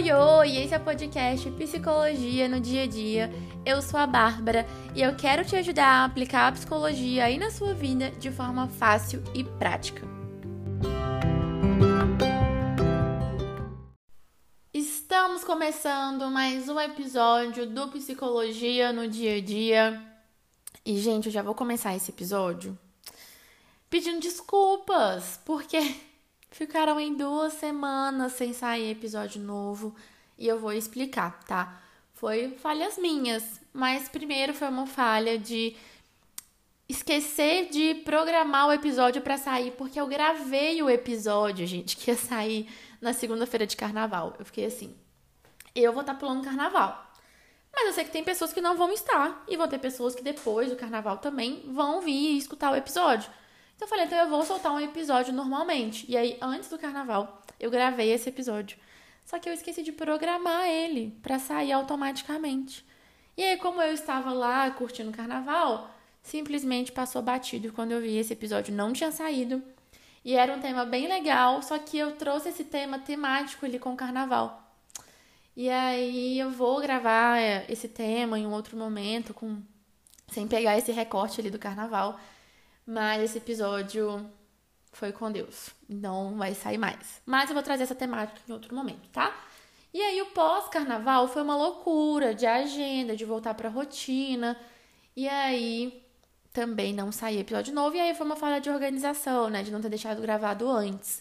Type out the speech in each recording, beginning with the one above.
Oi, oi! Esse é o podcast Psicologia no Dia a Dia. Eu sou a Bárbara e eu quero te ajudar a aplicar a psicologia aí na sua vida de forma fácil e prática. Estamos começando mais um episódio do Psicologia no Dia a Dia. E, gente, eu já vou começar esse episódio pedindo desculpas, porque ficaram em duas semanas sem sair episódio novo e eu vou explicar, tá? Foi falhas minhas, mas primeiro foi uma falha de esquecer de programar o episódio para sair, porque eu gravei o episódio, gente, que ia sair na segunda-feira de carnaval. Eu fiquei assim, eu vou estar tá pulando carnaval. Mas eu sei que tem pessoas que não vão estar, e vão ter pessoas que depois do carnaval também vão vir escutar o episódio. Então eu falei, então eu vou soltar um episódio normalmente. E aí, antes do carnaval, eu gravei esse episódio. Só que eu esqueci de programar ele para sair automaticamente. E aí, como eu estava lá curtindo o carnaval, simplesmente passou batido quando eu vi esse episódio não tinha saído. E era um tema bem legal, só que eu trouxe esse tema temático ali com o carnaval. E aí eu vou gravar é, esse tema em um outro momento, com sem pegar esse recorte ali do carnaval. Mas esse episódio foi com Deus. Então vai sair mais. Mas eu vou trazer essa temática em outro momento, tá? E aí o pós-carnaval foi uma loucura de agenda, de voltar pra rotina. E aí também não saiu episódio novo. E aí foi uma falha de organização, né? De não ter deixado gravado antes.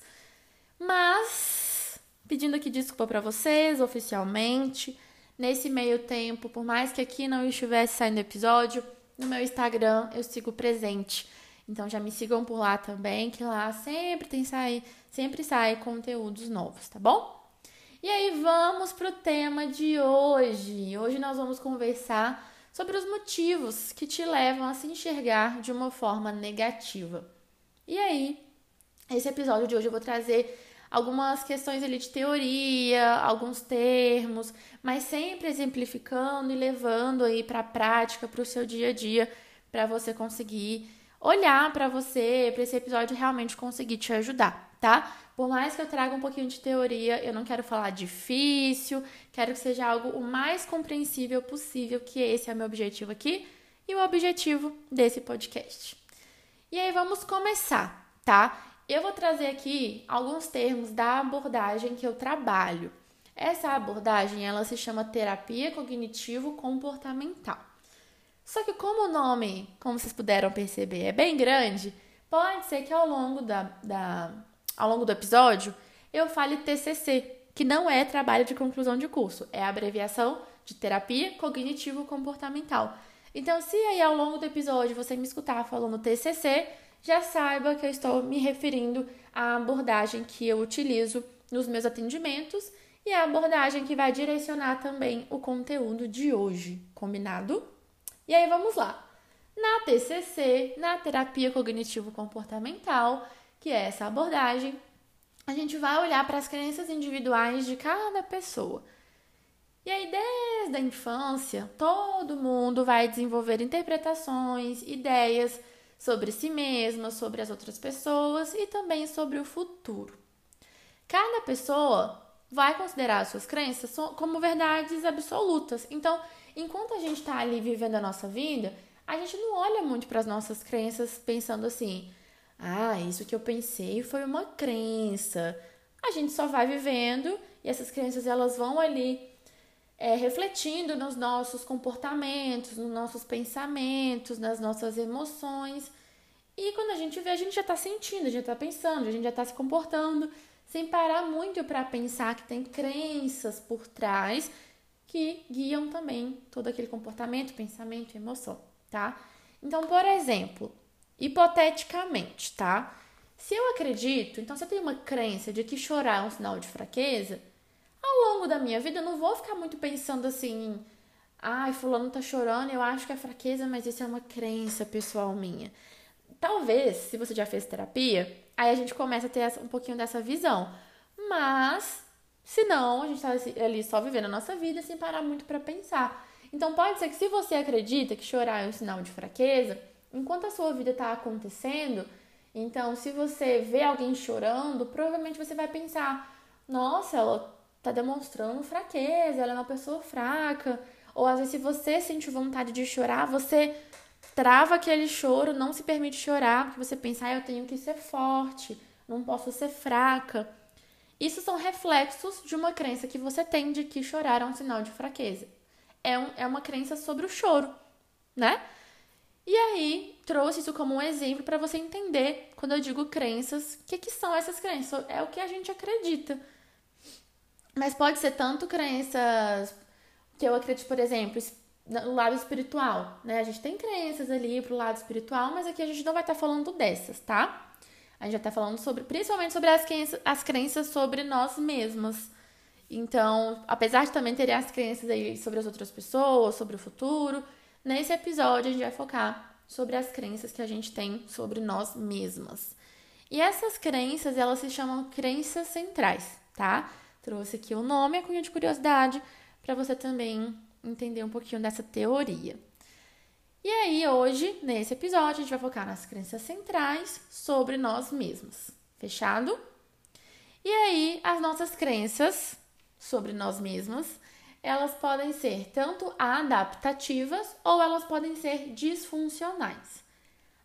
Mas, pedindo aqui desculpa para vocês oficialmente. Nesse meio tempo, por mais que aqui não estivesse saindo episódio, no meu Instagram eu sigo presente então já me sigam por lá também, que lá sempre tem sai, sempre sai conteúdos novos, tá bom? E aí vamos pro tema de hoje. Hoje nós vamos conversar sobre os motivos que te levam a se enxergar de uma forma negativa. E aí, esse episódio de hoje eu vou trazer algumas questões ali de teoria, alguns termos, mas sempre exemplificando e levando aí para a prática, para o seu dia a dia, para você conseguir olhar para você, para esse episódio realmente conseguir te ajudar, tá? Por mais que eu traga um pouquinho de teoria, eu não quero falar difícil, quero que seja algo o mais compreensível possível, que esse é o meu objetivo aqui e o objetivo desse podcast. E aí vamos começar, tá? Eu vou trazer aqui alguns termos da abordagem que eu trabalho. Essa abordagem, ela se chama terapia cognitivo comportamental. Só que como o nome, como vocês puderam perceber, é bem grande, pode ser que ao longo, da, da, ao longo do episódio eu fale TCC, que não é trabalho de conclusão de curso, é a abreviação de terapia cognitivo comportamental. Então, se aí ao longo do episódio você me escutar falando TCC, já saiba que eu estou me referindo à abordagem que eu utilizo nos meus atendimentos e a abordagem que vai direcionar também o conteúdo de hoje, combinado? E aí vamos lá. Na TCC, na terapia cognitivo comportamental, que é essa abordagem, a gente vai olhar para as crenças individuais de cada pessoa. E aí, desde a infância, todo mundo vai desenvolver interpretações, ideias sobre si mesma, sobre as outras pessoas e também sobre o futuro. Cada pessoa vai considerar as suas crenças como verdades absolutas. Então, enquanto a gente está ali vivendo a nossa vida, a gente não olha muito para as nossas crenças pensando assim: ah, isso que eu pensei foi uma crença. A gente só vai vivendo e essas crenças elas vão ali é, refletindo nos nossos comportamentos, nos nossos pensamentos, nas nossas emoções. E quando a gente vê, a gente já está sentindo, a gente está pensando, a gente já está se comportando, sem parar muito para pensar que tem crenças por trás que guiam também todo aquele comportamento, pensamento emoção, tá? Então, por exemplo, hipoteticamente, tá? Se eu acredito, então se eu tenho uma crença de que chorar é um sinal de fraqueza, ao longo da minha vida eu não vou ficar muito pensando assim, ai, fulano tá chorando, eu acho que é fraqueza, mas isso é uma crença pessoal minha. Talvez, se você já fez terapia, aí a gente começa a ter um pouquinho dessa visão. Mas se não, a gente tá ali só vivendo a nossa vida sem parar muito para pensar. Então pode ser que se você acredita que chorar é um sinal de fraqueza, enquanto a sua vida está acontecendo, então se você vê alguém chorando, provavelmente você vai pensar: nossa, ela tá demonstrando fraqueza, ela é uma pessoa fraca. Ou às vezes, se você sente vontade de chorar, você trava aquele choro, não se permite chorar, porque você pensa, ah, eu tenho que ser forte, não posso ser fraca. Isso são reflexos de uma crença que você tem de que chorar é um sinal de fraqueza. É, um, é uma crença sobre o choro, né? E aí, trouxe isso como um exemplo para você entender, quando eu digo crenças, o que, que são essas crenças? É o que a gente acredita. Mas pode ser tanto crenças que eu acredito, por exemplo, no lado espiritual, né? A gente tem crenças ali pro lado espiritual, mas aqui a gente não vai estar tá falando dessas, tá? A gente já tá falando sobre, principalmente sobre as crenças, as crenças sobre nós mesmas. Então, apesar de também ter as crenças aí sobre as outras pessoas, sobre o futuro, nesse episódio a gente vai focar sobre as crenças que a gente tem sobre nós mesmas. E essas crenças, elas se chamam crenças centrais, tá? Trouxe aqui o nome, a cunha de curiosidade, para você também entender um pouquinho dessa teoria. E aí, hoje, nesse episódio, a gente vai focar nas crenças centrais sobre nós mesmos. Fechado? E aí, as nossas crenças sobre nós mesmos, elas podem ser tanto adaptativas ou elas podem ser disfuncionais.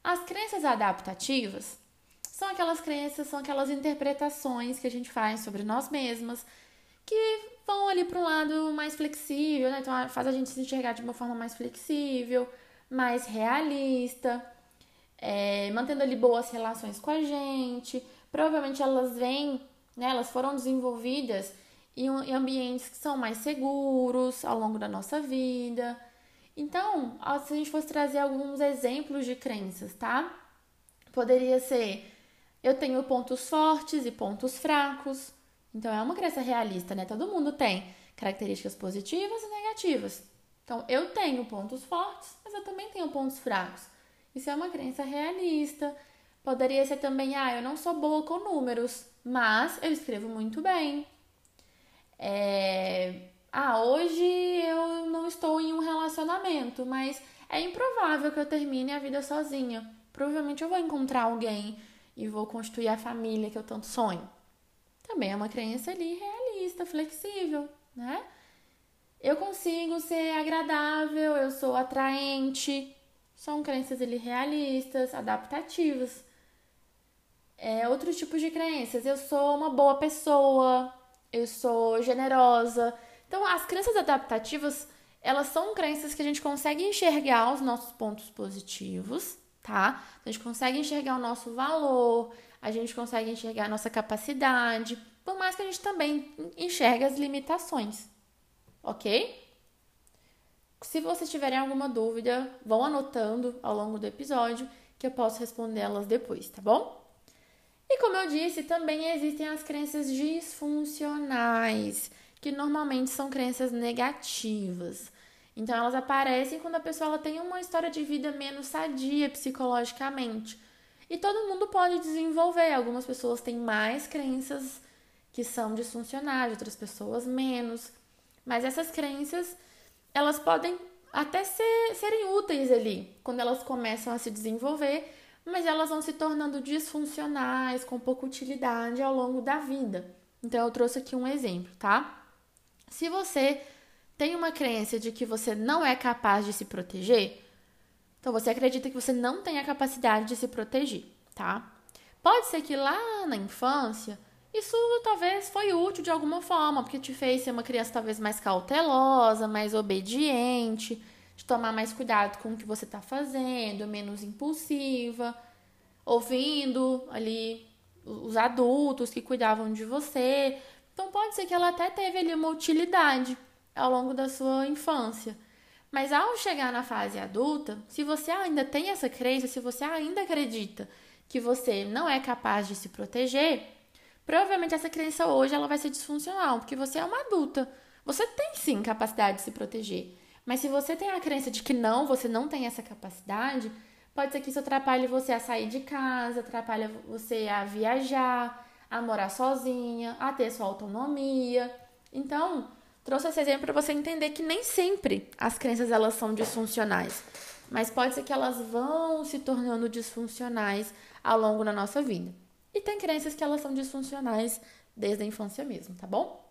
As crenças adaptativas são aquelas crenças, são aquelas interpretações que a gente faz sobre nós mesmas que vão ali para um lado mais flexível, né? Então faz a gente se enxergar de uma forma mais flexível, mais realista, é, mantendo ali boas relações com a gente. Provavelmente elas vêm, né? Elas foram desenvolvidas em, em ambientes que são mais seguros ao longo da nossa vida. Então, se a gente fosse trazer alguns exemplos de crenças, tá? Poderia ser: eu tenho pontos fortes e pontos fracos. Então, é uma crença realista, né? Todo mundo tem características positivas e negativas. Então, eu tenho pontos fortes, mas eu também tenho pontos fracos. Isso é uma crença realista. Poderia ser também, ah, eu não sou boa com números, mas eu escrevo muito bem. É... Ah, hoje eu não estou em um relacionamento, mas é improvável que eu termine a vida sozinha. Provavelmente eu vou encontrar alguém e vou construir a família que eu tanto sonho. Também é uma crença ali realista, flexível, né? Eu consigo ser agradável, eu sou atraente. São crenças ali realistas, adaptativas. É, outros tipos de crenças. Eu sou uma boa pessoa, eu sou generosa. Então, as crenças adaptativas, elas são crenças que a gente consegue enxergar os nossos pontos positivos, tá? A gente consegue enxergar o nosso valor, a gente consegue enxergar a nossa capacidade, por mais que a gente também enxergue as limitações, ok? Se vocês tiverem alguma dúvida, vão anotando ao longo do episódio que eu posso responder elas depois, tá bom? E como eu disse, também existem as crenças disfuncionais, que normalmente são crenças negativas. Então elas aparecem quando a pessoa tem uma história de vida menos sadia psicologicamente. E todo mundo pode desenvolver. Algumas pessoas têm mais crenças que são disfuncionais, outras pessoas menos. Mas essas crenças, elas podem até ser, serem úteis ali, quando elas começam a se desenvolver, mas elas vão se tornando disfuncionais, com pouca utilidade ao longo da vida. Então eu trouxe aqui um exemplo, tá? Se você tem uma crença de que você não é capaz de se proteger, então você acredita que você não tem a capacidade de se proteger, tá? Pode ser que lá na infância isso talvez foi útil de alguma forma, porque te fez ser uma criança talvez mais cautelosa, mais obediente, de tomar mais cuidado com o que você está fazendo, menos impulsiva, ouvindo ali os adultos que cuidavam de você. Então pode ser que ela até teve ali uma utilidade ao longo da sua infância. Mas ao chegar na fase adulta, se você ainda tem essa crença, se você ainda acredita que você não é capaz de se proteger, provavelmente essa crença hoje ela vai ser disfuncional, porque você é uma adulta. Você tem sim capacidade de se proteger. Mas se você tem a crença de que não, você não tem essa capacidade, pode ser que isso atrapalhe você a sair de casa, atrapalhe você a viajar, a morar sozinha, a ter sua autonomia. Então, trouxe esse exemplo para você entender que nem sempre as crenças elas são disfuncionais, mas pode ser que elas vão se tornando disfuncionais ao longo da nossa vida. E tem crenças que elas são disfuncionais desde a infância mesmo, tá bom?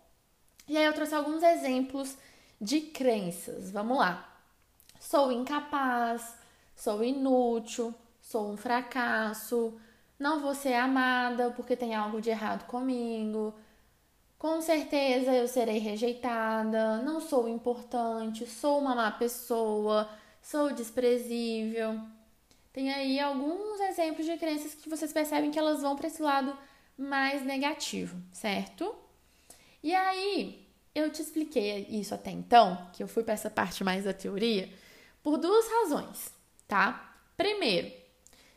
E aí eu trouxe alguns exemplos de crenças. Vamos lá. Sou incapaz, sou inútil, sou um fracasso, não vou ser amada porque tem algo de errado comigo. Com certeza eu serei rejeitada, não sou importante, sou uma má pessoa, sou desprezível. Tem aí alguns exemplos de crenças que vocês percebem que elas vão para esse lado mais negativo, certo? E aí, eu te expliquei isso até então, que eu fui para essa parte mais da teoria, por duas razões, tá? Primeiro,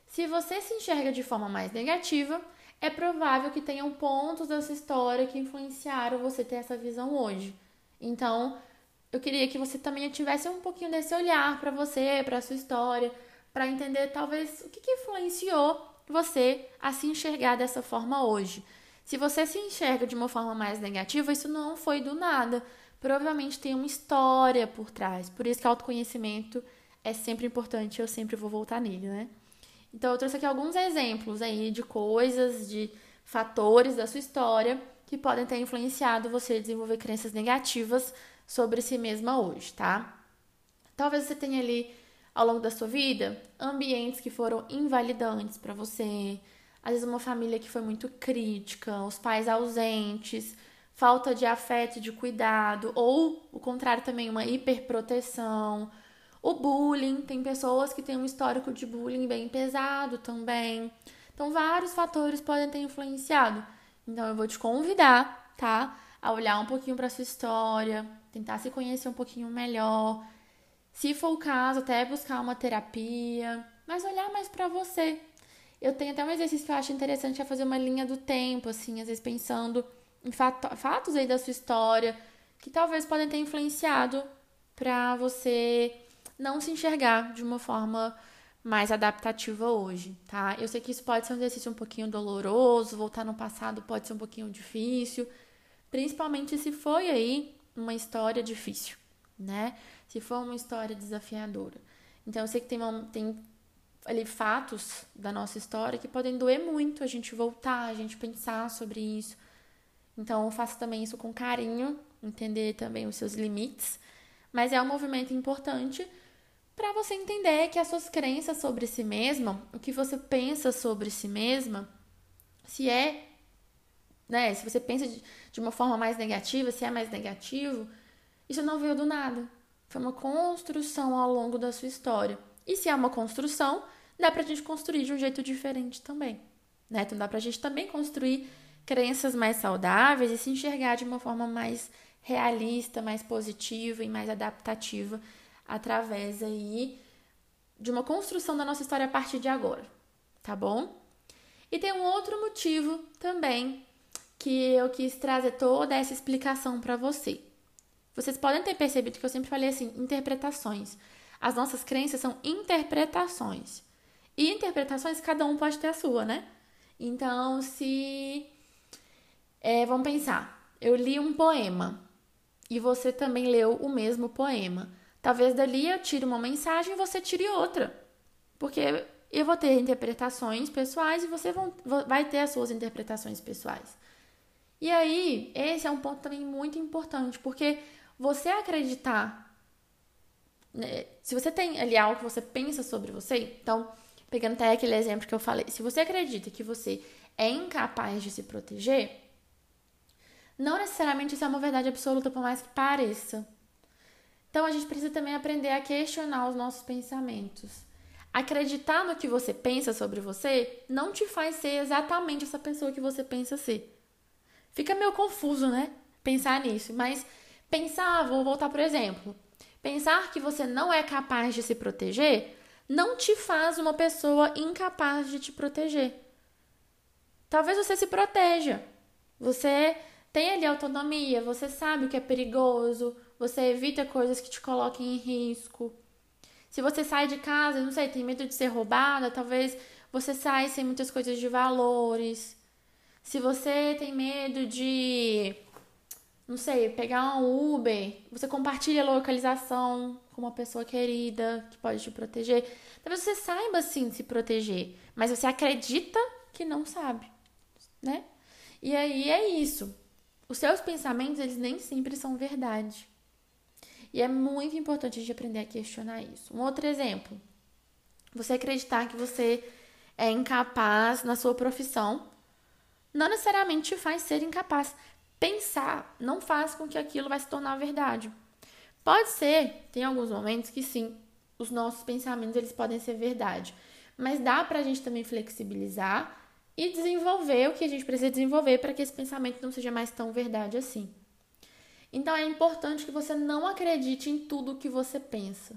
se você se enxerga de forma mais negativa, é provável que tenham pontos dessa história que influenciaram você ter essa visão hoje. Então, eu queria que você também tivesse um pouquinho desse olhar para você, para sua história, para entender talvez o que, que influenciou você a se enxergar dessa forma hoje. Se você se enxerga de uma forma mais negativa, isso não foi do nada. Provavelmente tem uma história por trás. Por isso que autoconhecimento é sempre importante, eu sempre vou voltar nele, né? Então eu trouxe aqui alguns exemplos aí de coisas, de fatores da sua história que podem ter influenciado você a desenvolver crenças negativas sobre si mesma hoje, tá? Talvez você tenha ali ao longo da sua vida ambientes que foram invalidantes para você, às vezes uma família que foi muito crítica, os pais ausentes, falta de afeto de cuidado, ou o contrário também, uma hiperproteção. O bullying, tem pessoas que têm um histórico de bullying bem pesado também. Então, vários fatores podem ter influenciado. Então, eu vou te convidar, tá? A olhar um pouquinho para sua história, tentar se conhecer um pouquinho melhor. Se for o caso, até buscar uma terapia, mas olhar mais para você. Eu tenho até um exercício que eu acho interessante é fazer uma linha do tempo, assim, às vezes pensando em fato, fatos aí da sua história que talvez podem ter influenciado para você não se enxergar de uma forma mais adaptativa hoje, tá? Eu sei que isso pode ser um exercício um pouquinho doloroso, voltar no passado pode ser um pouquinho difícil, principalmente se foi aí uma história difícil, né? Se for uma história desafiadora. Então eu sei que tem, uma, tem ali fatos da nossa história que podem doer muito a gente voltar, a gente pensar sobre isso. Então eu faço também isso com carinho, entender também os seus limites, mas é um movimento importante para você entender que as suas crenças sobre si mesma, o que você pensa sobre si mesma, se é, né, se você pensa de, de uma forma mais negativa, se é mais negativo, isso não veio do nada. Foi uma construção ao longo da sua história. E se é uma construção, dá pra gente construir de um jeito diferente também, né? Então dá pra gente também construir crenças mais saudáveis e se enxergar de uma forma mais realista, mais positiva e mais adaptativa através aí de uma construção da nossa história a partir de agora, tá bom? E tem um outro motivo também que eu quis trazer toda essa explicação para você. Vocês podem ter percebido que eu sempre falei assim, interpretações. As nossas crenças são interpretações. E interpretações, cada um pode ter a sua, né? Então, se. É, vamos pensar. Eu li um poema e você também leu o mesmo poema. Talvez dali eu tire uma mensagem e você tire outra. Porque eu vou ter interpretações pessoais e você vão, vai ter as suas interpretações pessoais. E aí, esse é um ponto também muito importante, porque você acreditar. Né, se você tem ali algo que você pensa sobre você, então pegando até aquele exemplo que eu falei, se você acredita que você é incapaz de se proteger, não necessariamente isso é uma verdade absoluta, por mais que pareça. Então a gente precisa também aprender a questionar os nossos pensamentos. Acreditar no que você pensa sobre você não te faz ser exatamente essa pessoa que você pensa ser. Fica meio confuso, né? Pensar nisso, mas pensar, vou voltar por exemplo. Pensar que você não é capaz de se proteger não te faz uma pessoa incapaz de te proteger. Talvez você se proteja. Você tem ali autonomia, você sabe o que é perigoso, você evita coisas que te coloquem em risco. Se você sai de casa, não sei, tem medo de ser roubada, talvez você saia sem muitas coisas de valores. Se você tem medo de, não sei, pegar um Uber, você compartilha a localização com uma pessoa querida que pode te proteger. Talvez você saiba sim se proteger, mas você acredita que não sabe, né? E aí é isso. os seus pensamentos, eles nem sempre são verdade. E é muito importante a gente aprender a questionar isso. Um outro exemplo. Você acreditar que você é incapaz na sua profissão, não necessariamente te faz ser incapaz. Pensar não faz com que aquilo vai se tornar verdade. Pode ser, tem alguns momentos que sim, os nossos pensamentos eles podem ser verdade, mas dá para a gente também flexibilizar e desenvolver o que a gente precisa desenvolver para que esse pensamento não seja mais tão verdade assim. Então é importante que você não acredite em tudo que você pensa.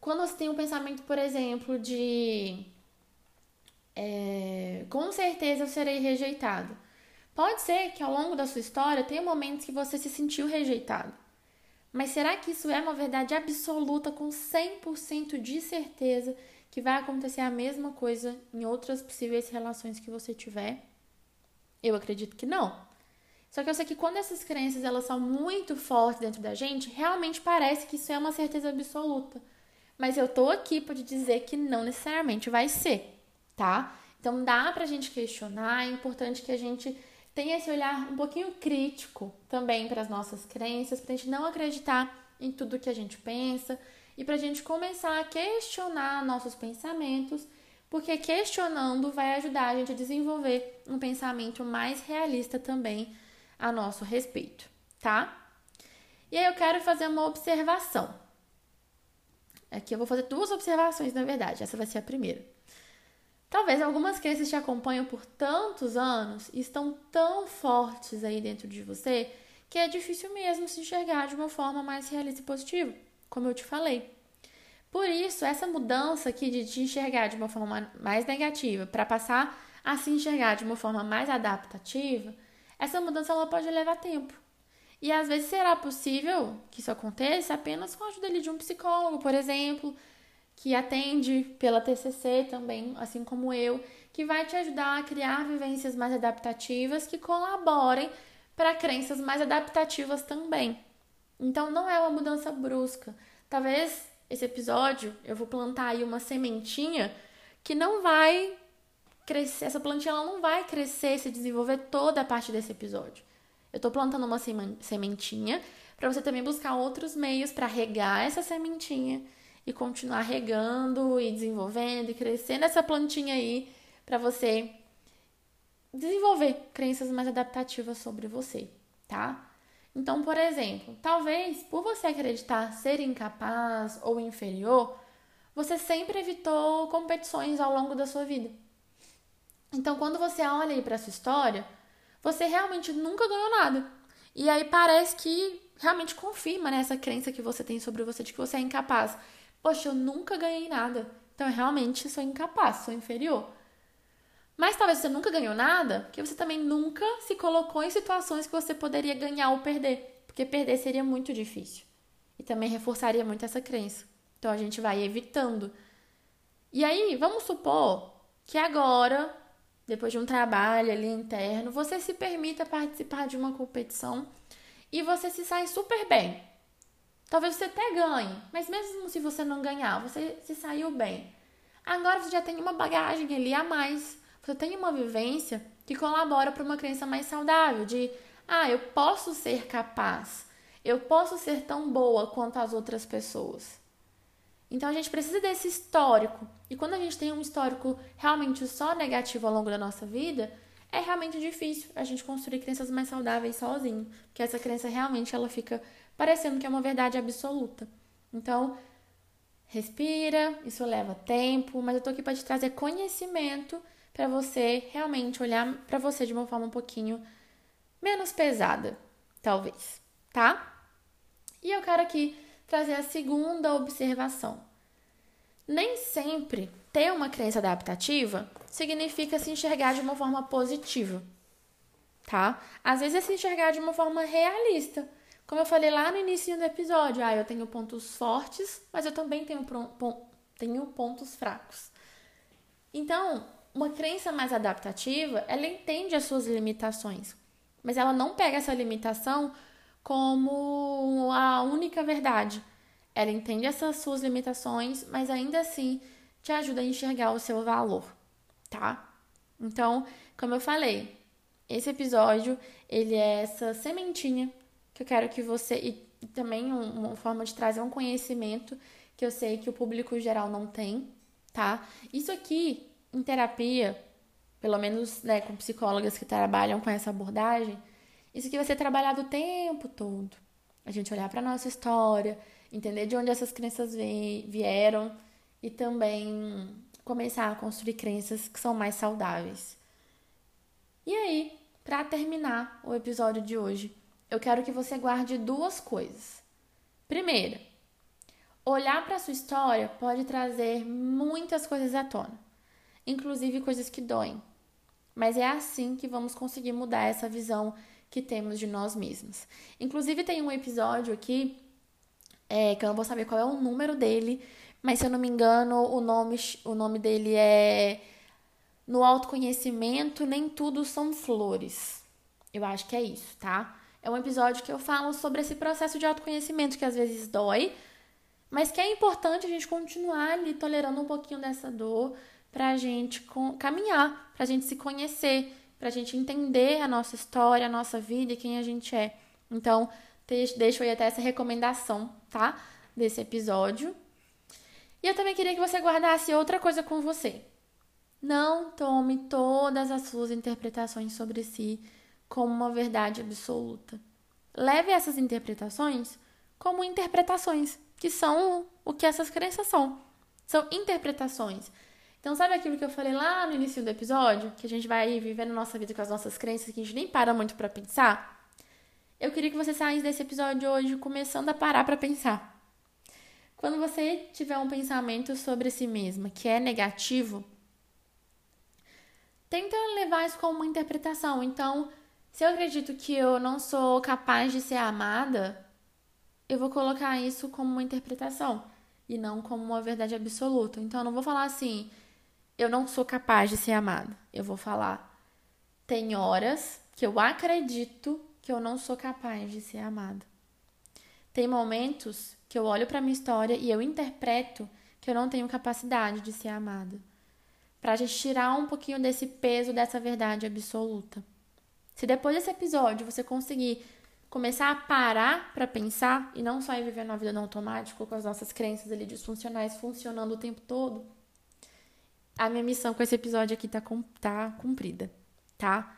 Quando você tem um pensamento, por exemplo, de é, com certeza eu serei rejeitado. Pode ser que ao longo da sua história tenha momentos que você se sentiu rejeitado. Mas será que isso é uma verdade absoluta com 100% de certeza que vai acontecer a mesma coisa em outras possíveis relações que você tiver? Eu acredito que não. Só que eu sei que quando essas crenças elas são muito fortes dentro da gente, realmente parece que isso é uma certeza absoluta. Mas eu tô aqui para te dizer que não necessariamente vai ser, tá? Então dá pra gente questionar, é importante que a gente tenha esse olhar um pouquinho crítico também para as nossas crenças, pra gente não acreditar em tudo que a gente pensa e pra gente começar a questionar nossos pensamentos, porque questionando vai ajudar a gente a desenvolver um pensamento mais realista também a nosso respeito, tá? E aí eu quero fazer uma observação. Aqui eu vou fazer duas observações, na verdade. Essa vai ser a primeira. Talvez algumas crenças te acompanham por tantos anos e estão tão fortes aí dentro de você que é difícil mesmo se enxergar de uma forma mais realista e positiva, como eu te falei. Por isso, essa mudança aqui de te enxergar de uma forma mais negativa para passar a se enxergar de uma forma mais adaptativa essa mudança ela pode levar tempo. E às vezes será possível que isso aconteça apenas com a ajuda de um psicólogo, por exemplo, que atende pela TCC também, assim como eu, que vai te ajudar a criar vivências mais adaptativas que colaborem para crenças mais adaptativas também. Então não é uma mudança brusca. Talvez esse episódio eu vou plantar aí uma sementinha que não vai crescer, essa plantinha ela não vai crescer, se desenvolver toda a parte desse episódio. Eu tô plantando uma sementinha para você também buscar outros meios para regar essa sementinha e continuar regando e desenvolvendo e crescendo essa plantinha aí para você desenvolver crenças mais adaptativas sobre você, tá? Então, por exemplo, talvez por você acreditar ser incapaz ou inferior, você sempre evitou competições ao longo da sua vida. Então, quando você olha aí para sua história, você realmente nunca ganhou nada. E aí parece que realmente confirma né, essa crença que você tem sobre você de que você é incapaz. Poxa, eu nunca ganhei nada. Então, eu realmente sou incapaz, sou inferior. Mas talvez você nunca ganhou nada, porque você também nunca se colocou em situações que você poderia ganhar ou perder. Porque perder seria muito difícil. E também reforçaria muito essa crença. Então a gente vai evitando. E aí, vamos supor que agora depois de um trabalho ali interno, você se permita participar de uma competição e você se sai super bem. Talvez você até ganhe, mas mesmo se você não ganhar, você se saiu bem. Agora você já tem uma bagagem ali a mais. Você tem uma vivência que colabora para uma crença mais saudável de, ah, eu posso ser capaz. Eu posso ser tão boa quanto as outras pessoas. Então a gente precisa desse histórico. E quando a gente tem um histórico realmente só negativo ao longo da nossa vida, é realmente difícil a gente construir crenças mais saudáveis sozinho, porque essa crença realmente ela fica parecendo que é uma verdade absoluta. Então, respira, isso leva tempo, mas eu tô aqui para te trazer conhecimento para você realmente olhar para você de uma forma um pouquinho menos pesada, talvez, tá? E eu quero aqui trazer a segunda observação. Nem sempre ter uma crença adaptativa significa se enxergar de uma forma positiva, tá? Às vezes é se enxergar de uma forma realista. Como eu falei lá no início do episódio, ah, eu tenho pontos fortes, mas eu também tenho, tenho pontos fracos. Então, uma crença mais adaptativa, ela entende as suas limitações, mas ela não pega essa limitação como a única verdade. Ela entende essas suas limitações, mas ainda assim te ajuda a enxergar o seu valor, tá? Então, como eu falei, Esse episódio, ele é essa sementinha que eu quero que você e também uma forma de trazer um conhecimento que eu sei que o público geral não tem, tá? Isso aqui em terapia, pelo menos né, com psicólogas que trabalham com essa abordagem, isso aqui vai ser trabalhado o tempo todo. A gente olhar para nossa história, entender de onde essas crenças vieram e também começar a construir crenças que são mais saudáveis. E aí, para terminar o episódio de hoje, eu quero que você guarde duas coisas. Primeira, olhar para sua história pode trazer muitas coisas à tona, inclusive coisas que doem. Mas é assim que vamos conseguir mudar essa visão que temos de nós mesmos. Inclusive tem um episódio aqui é, que eu não vou saber qual é o número dele, mas se eu não me engano, o nome, o nome dele é No autoconhecimento nem tudo são flores. Eu acho que é isso, tá? É um episódio que eu falo sobre esse processo de autoconhecimento que às vezes dói, mas que é importante a gente continuar ali tolerando um pouquinho dessa dor pra gente caminhar, pra gente se conhecer, pra gente entender a nossa história, a nossa vida e quem a gente é. Então, deixo aí até essa recomendação, tá? Desse episódio. E eu também queria que você guardasse outra coisa com você. Não tome todas as suas interpretações sobre si como uma verdade absoluta. Leve essas interpretações como interpretações, que são o que essas crenças são. São interpretações. Então, sabe aquilo que eu falei lá no início do episódio? Que a gente vai vivendo nossa vida com as nossas crenças, que a gente nem para muito para pensar? Eu queria que você saísse desse episódio hoje começando a parar para pensar. Quando você tiver um pensamento sobre si mesma que é negativo, tenta levar isso como uma interpretação. Então, se eu acredito que eu não sou capaz de ser amada, eu vou colocar isso como uma interpretação e não como uma verdade absoluta. Então eu não vou falar assim, eu não sou capaz de ser amada. Eu vou falar, tem horas que eu acredito que eu não sou capaz de ser amada. Tem momentos que eu olho para minha história e eu interpreto que eu não tenho capacidade de ser amada. Para gente tirar um pouquinho desse peso dessa verdade absoluta. Se depois desse episódio você conseguir começar a parar para pensar e não só ir vivendo a vida no automático com as nossas crenças ali disfuncionais funcionando o tempo todo, a minha missão com esse episódio aqui tá, tá cumprida, tá?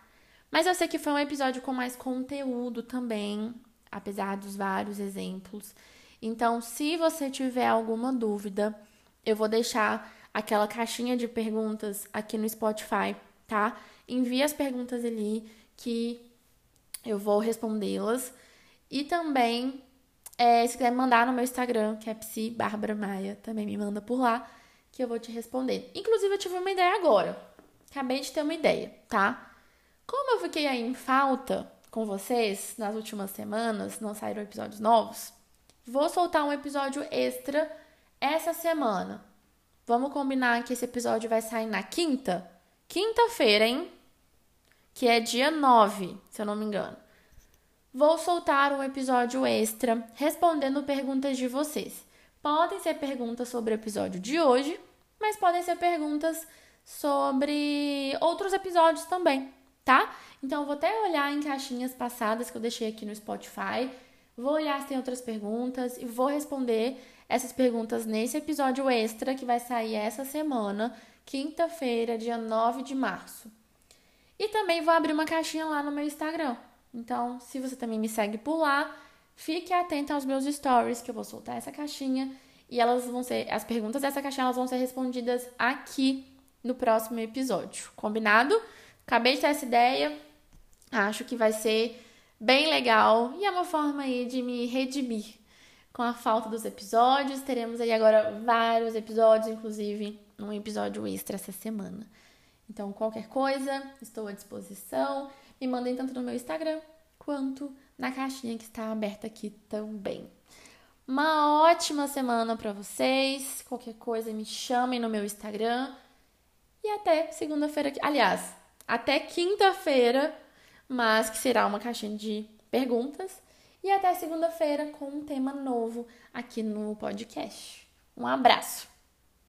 Mas eu sei que foi um episódio com mais conteúdo também, apesar dos vários exemplos. Então, se você tiver alguma dúvida, eu vou deixar aquela caixinha de perguntas aqui no Spotify, tá? Envie as perguntas ali que eu vou respondê-las. E também, é, se quiser mandar no meu Instagram, que é psi Bárbara Maia, também me manda por lá, que eu vou te responder. Inclusive, eu tive uma ideia agora. Acabei de ter uma ideia, tá? Como eu fiquei aí em falta com vocês nas últimas semanas, não saíram episódios novos, vou soltar um episódio extra essa semana. Vamos combinar que esse episódio vai sair na quinta? Quinta-feira, hein? Que é dia 9, se eu não me engano. Vou soltar um episódio extra respondendo perguntas de vocês. Podem ser perguntas sobre o episódio de hoje, mas podem ser perguntas sobre outros episódios também, tá? Então eu vou até olhar em caixinhas passadas que eu deixei aqui no Spotify, vou olhar se tem outras perguntas e vou responder essas perguntas nesse episódio extra que vai sair essa semana, quinta-feira, dia 9 de março. E também vou abrir uma caixinha lá no meu Instagram. Então, se você também me segue por lá, fique atento aos meus stories, que eu vou soltar essa caixinha e elas vão ser, as perguntas dessa caixinha elas vão ser respondidas aqui no próximo episódio. Combinado? Acabei de ter essa ideia. Acho que vai ser bem legal e é uma forma aí de me redimir com a falta dos episódios. Teremos aí agora vários episódios, inclusive um episódio extra essa semana. Então, qualquer coisa, estou à disposição. Me mandem tanto no meu Instagram quanto na caixinha que está aberta aqui também. Uma ótima semana para vocês. Qualquer coisa, me chamem no meu Instagram. E até segunda-feira. Aliás, até quinta-feira, mas que será uma caixinha de perguntas. E até segunda-feira com um tema novo aqui no podcast. Um abraço!